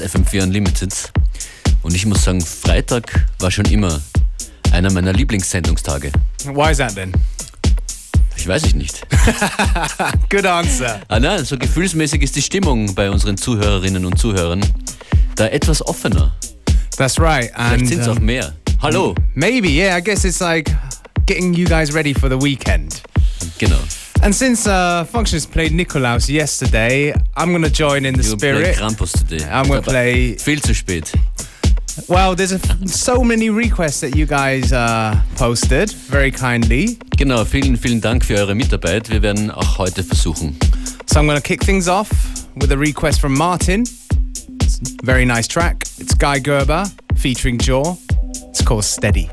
ist FM4 Unlimited. Und ich muss sagen, Freitag war schon immer einer meiner Lieblingssendungstage. Why is that then? Ich weiß ich nicht. Good answer. Ah nein, so gefühlsmäßig ist die Stimmung bei unseren Zuhörerinnen und Zuhörern da etwas offener. That's right. Vielleicht sind es auch mehr. Hallo. maybe, yeah, I guess it's like getting you guys ready for the weekend. Genau. And since uh, Functions played Nikolaus yesterday, I'm going to join in the You play spirit. Krampus today. I'm gonna play- Viel zu spät. Well, there's a f- so many requests that you guys uh, posted very kindly. Genau, vielen, vielen Dank für eure Mitarbeit. Wir werden auch heute versuchen. So I'm going to kick things off with a request from Martin. It's a very nice track. It's Guy Gerber featuring Jaw. It's called. Steady,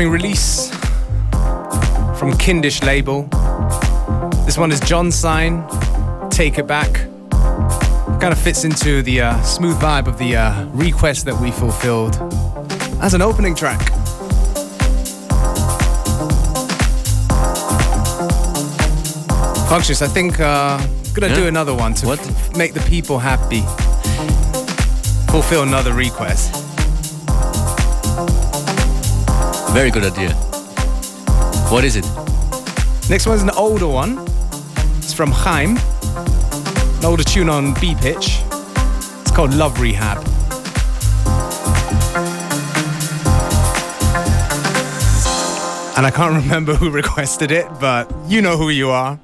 Upcoming release from Kindisch label. This one is John Sign, Take It Back. Kind of fits into the uh, smooth vibe of the uh, request that we fulfilled as an opening track. Functions, I think uh, I'm gonna Yeah? do another one to What? make the people happy. Fulfill another request. Very good idea. What is it? Next one is an older one. It's from Chaim. An older tune on BPitch. It's called Love Rehab. And I can't remember who requested it, but you know who you are.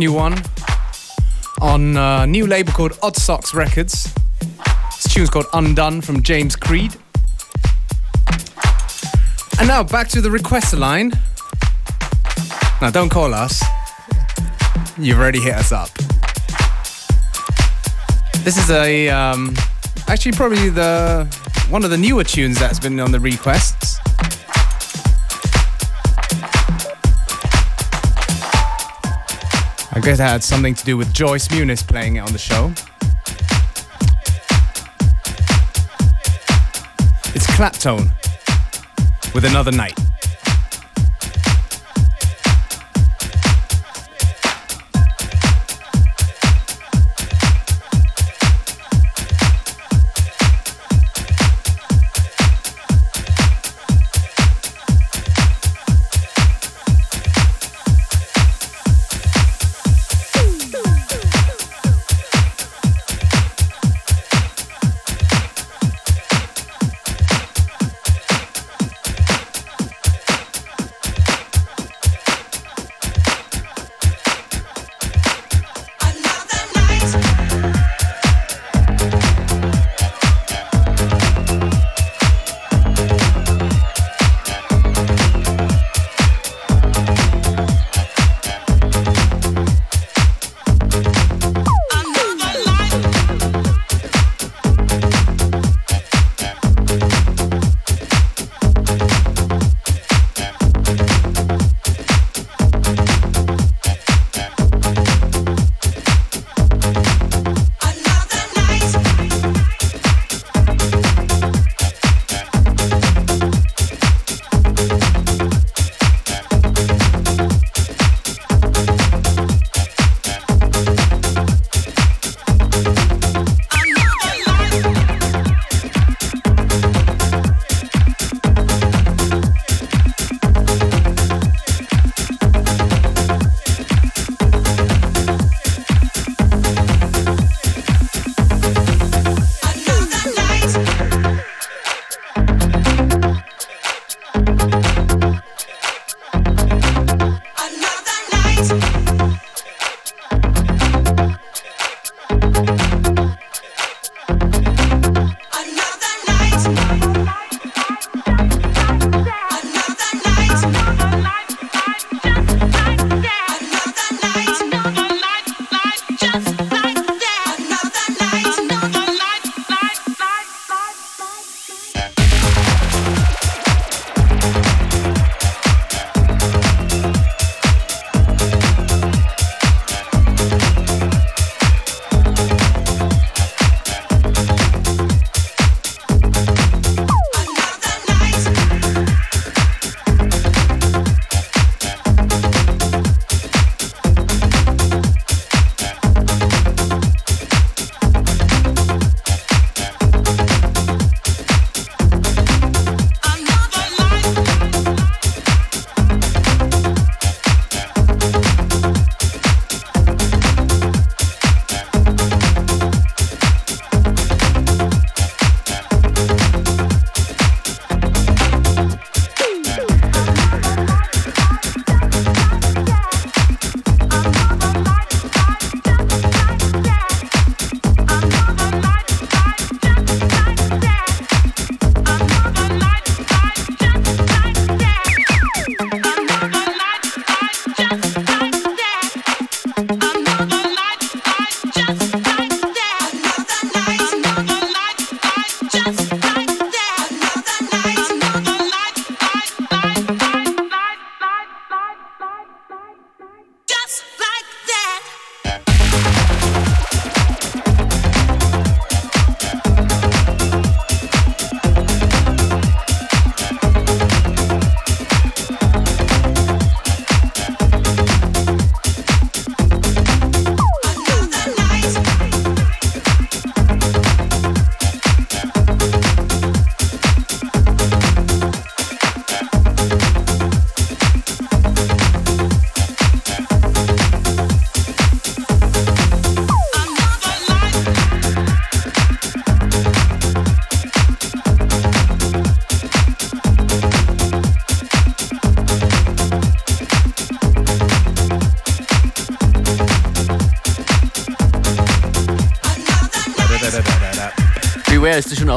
Brand new one on a new label called Odd Socks Records. This tune's called Undone from James Creed. And now back to the request line. Now don't call us. You've already hit us up. This is a um, actually probably the one of the newer tunes that's been on the requests. I guess it had something to do with Joyce Muniz playing it on the show. It's Claptone with another night.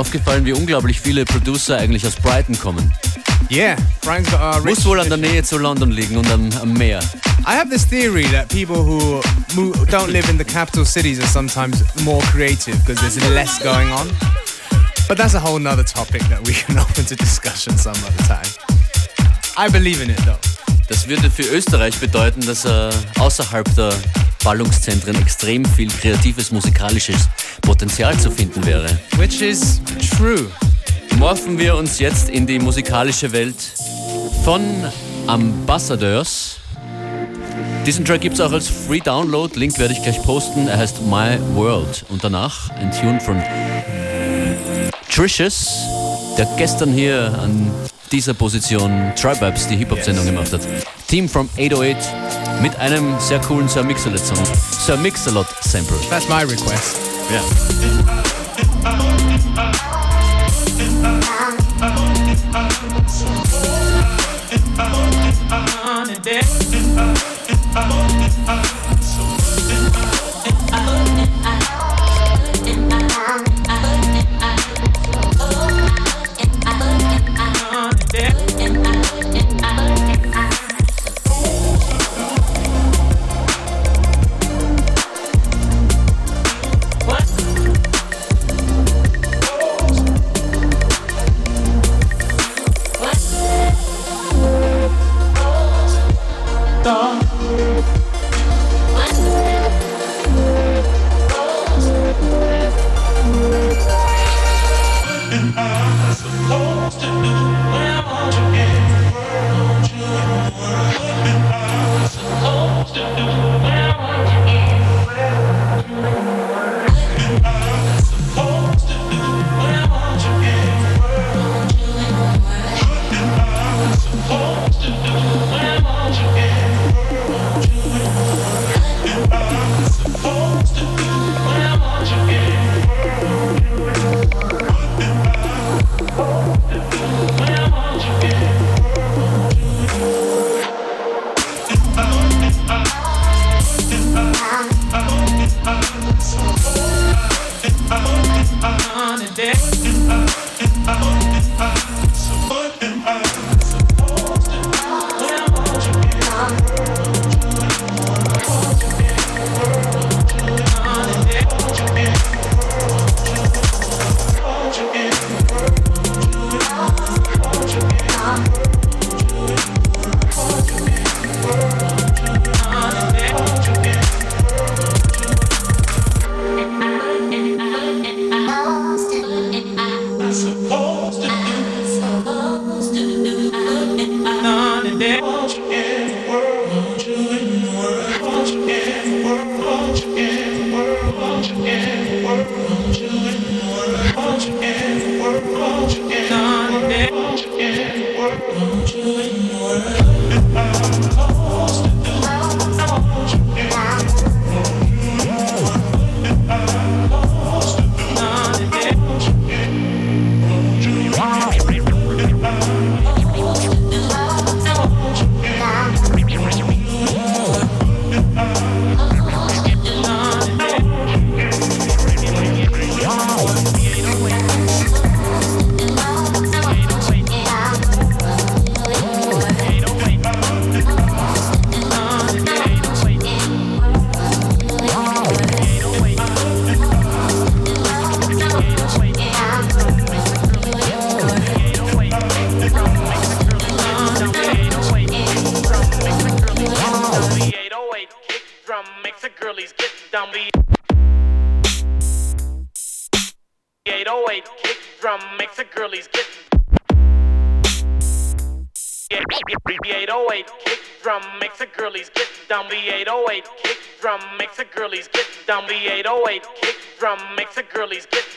Aufgefallen, wie unglaublich viele Producer eigentlich aus Brighton kommen. Yeah, got a Muss wohl an der Nähe zu London liegen und am, am Meer. I have this theory that people who move, don't live in the capital cities are sometimes more creative because there's less going on. But that's a whole nother topic that we can open to discussion some other time. I believe in it though. Das würde für Österreich bedeuten, dass äh, außerhalb der Ballungszentren extrem viel kreatives musikalisches Potenzial zu finden wäre. Which is true. Morphen wir uns jetzt in die musikalische Welt von Ambassadeurs. Diesen Track gibt es auch als Free Download. Link werde ich gleich posten. Er heißt My World. Und danach ein Tune von Tricious, der gestern hier an dieser Position Tribabs die Hip-Hop-Sendung gemacht hat. Team from 808 mit einem sehr coolen Sir Mix-a-Lot Song. Sir Mix-a-Lot Sample. That's my request. Yeah.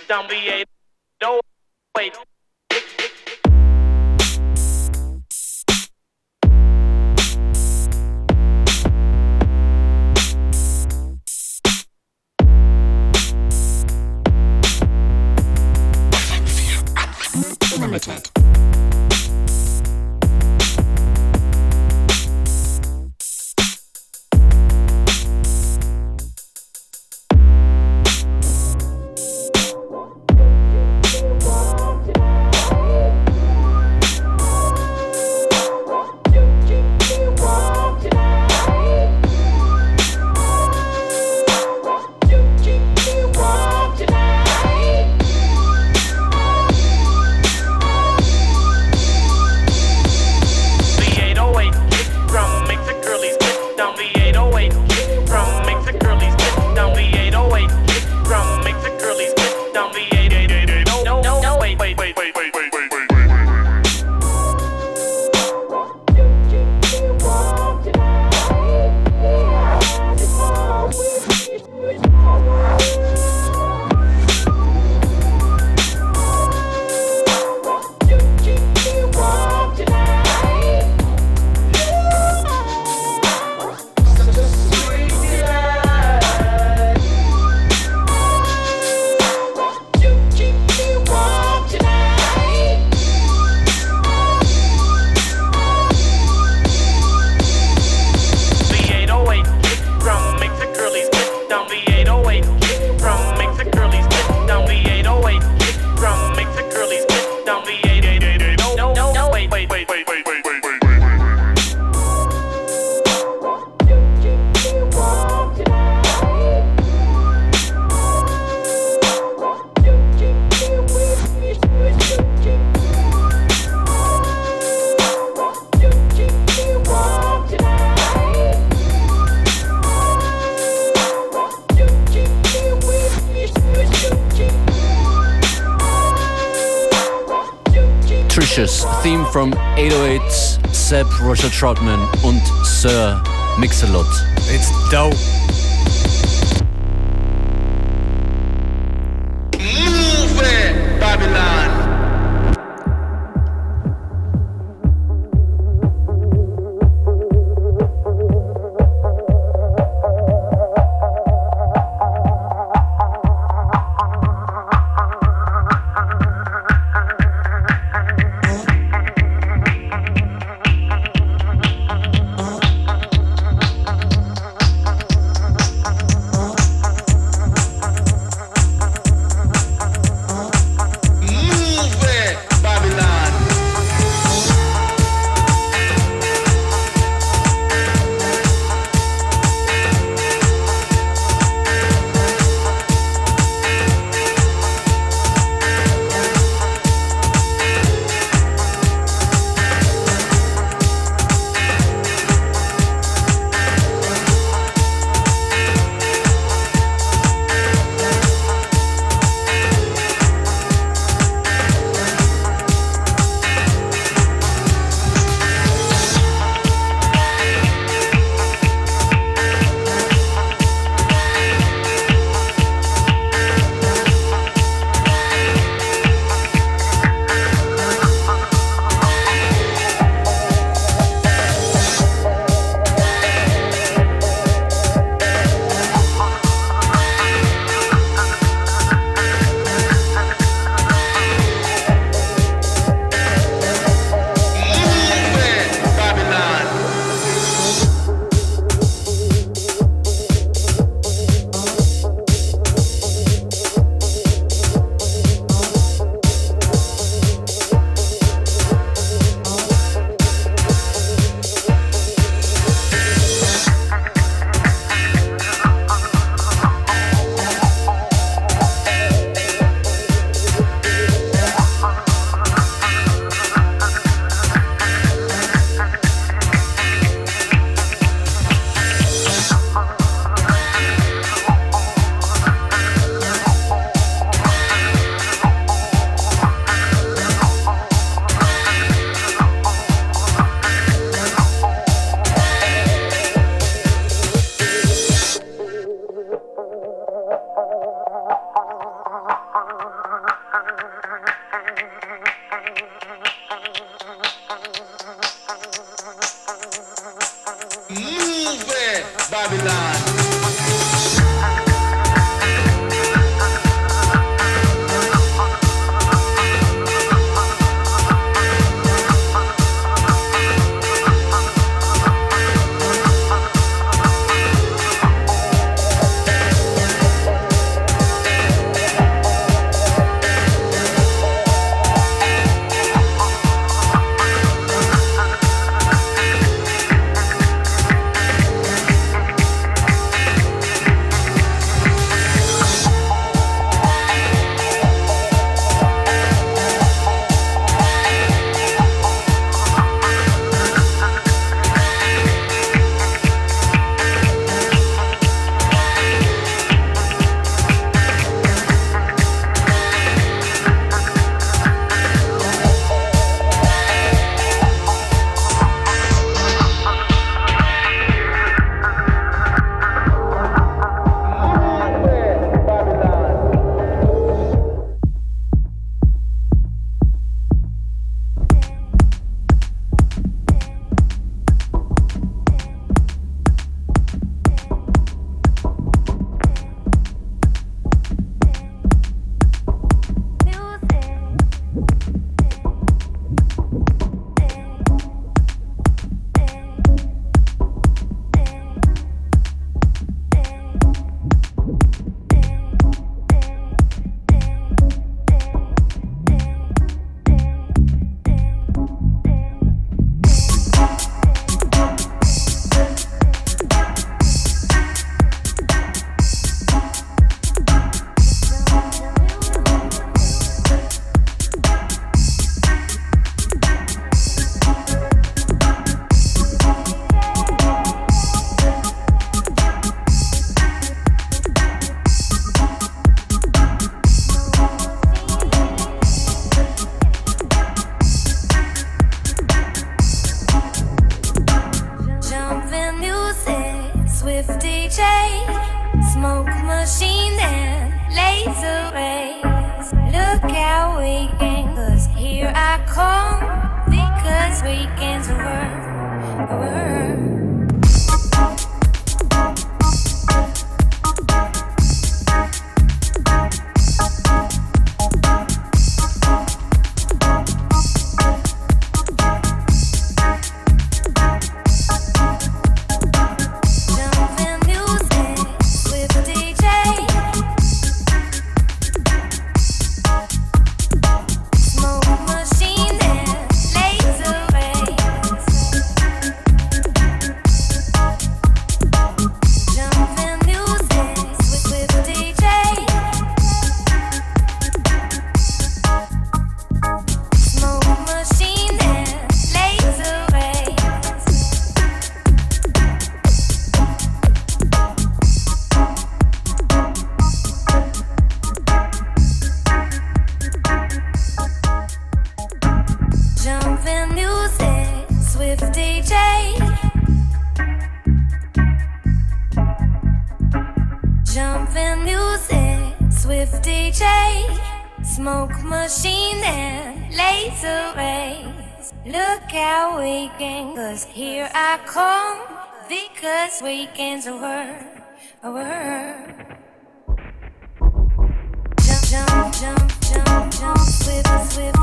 don't be a no wait. Então, weekend, cause here I come, because weekends are worth. Over, over. Remix und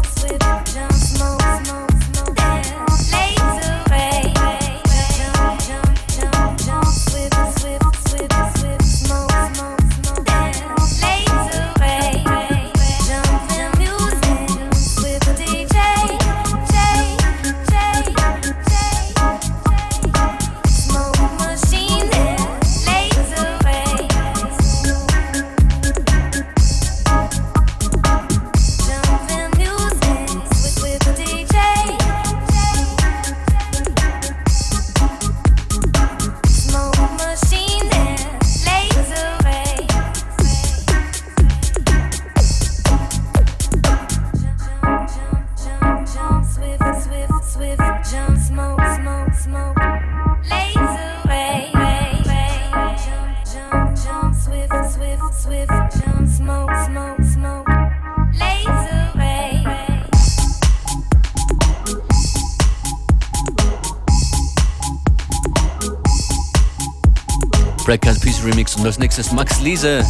als nächstes Max Liese.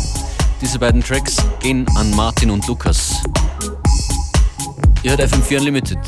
Diese beiden Tracks gehen an Martin und Lukas. Ihr hört FM4 Unlimited.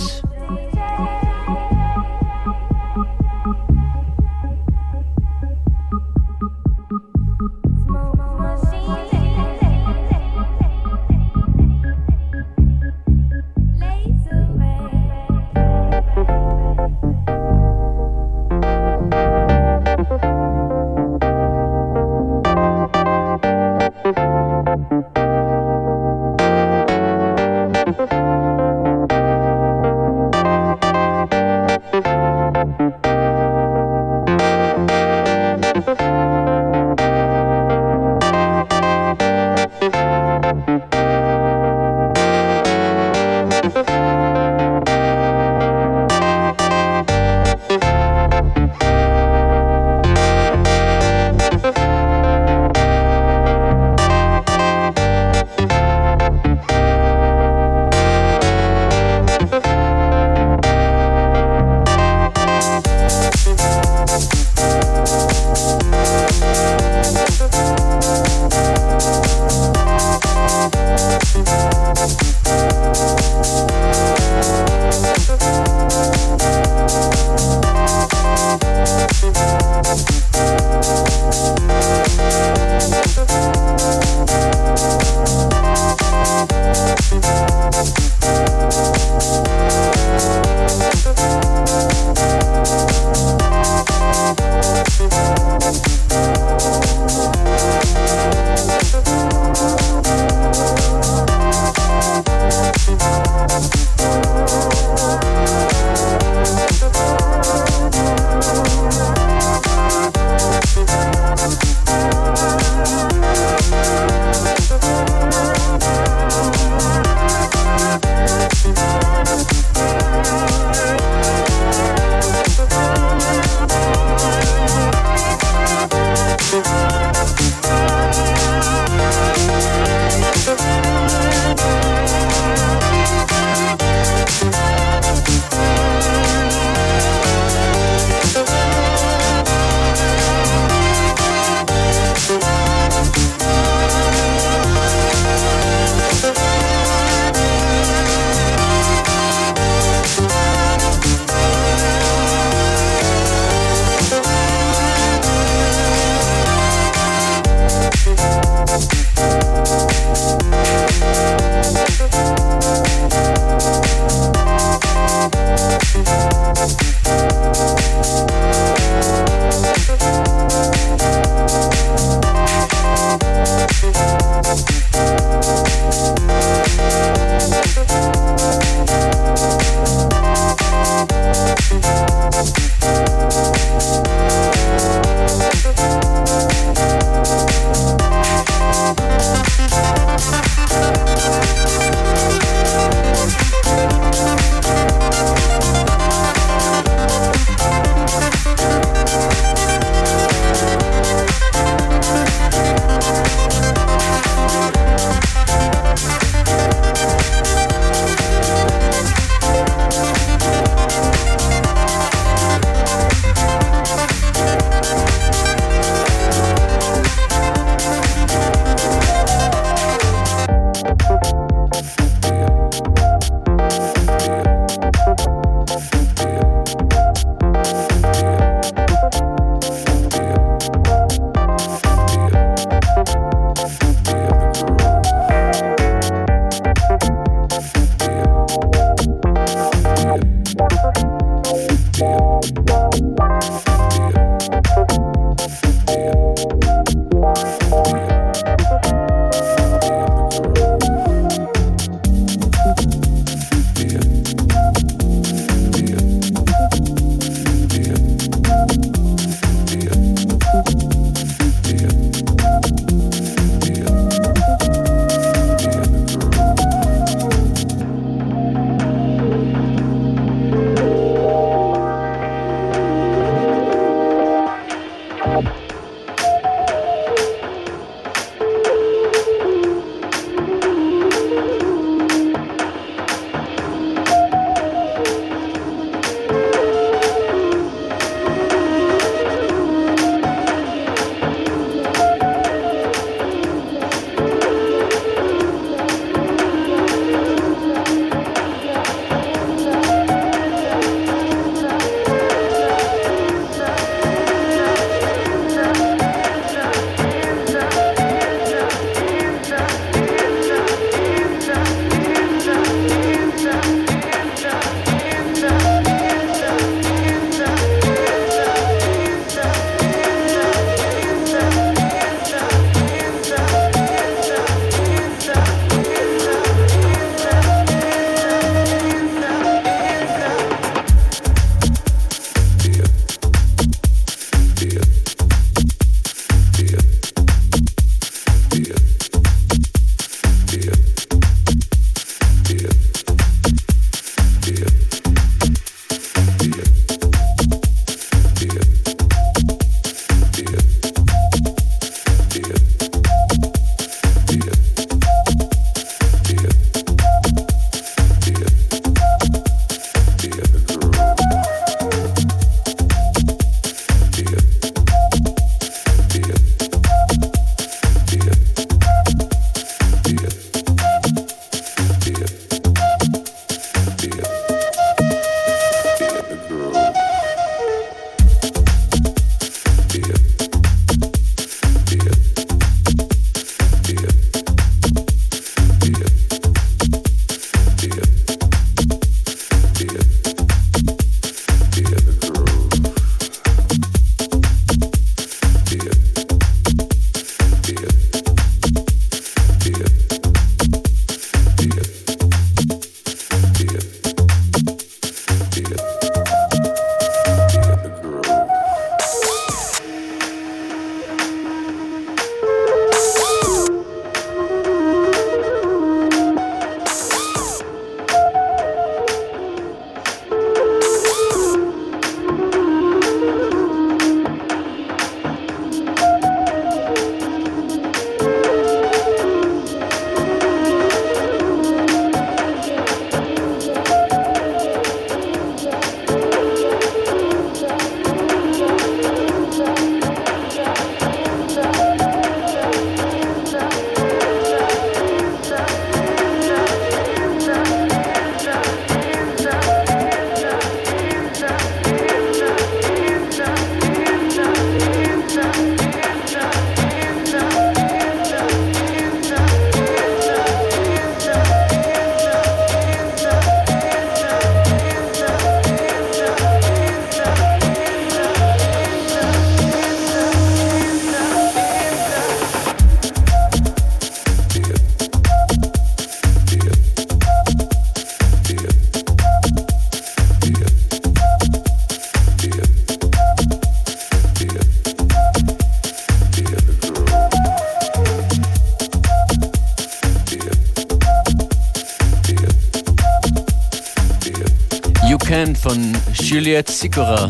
Juliette Sikora,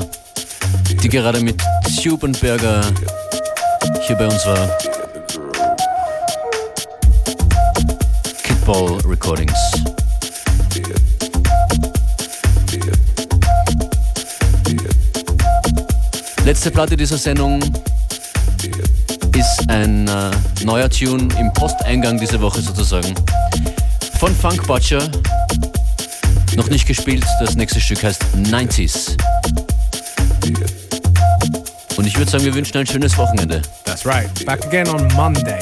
die gerade mit Tube und Burger hier bei uns war. Kidball Recordings. Letzte Platte dieser Sendung ist ein äh, neuer Tune im Posteingang dieser Woche sozusagen. Von Funk Butcher. Noch nicht gespielt, das nächste Stück heißt 90s. Und ich würde sagen, wir wünschen ein schönes Wochenende. That's right. Back again on Monday.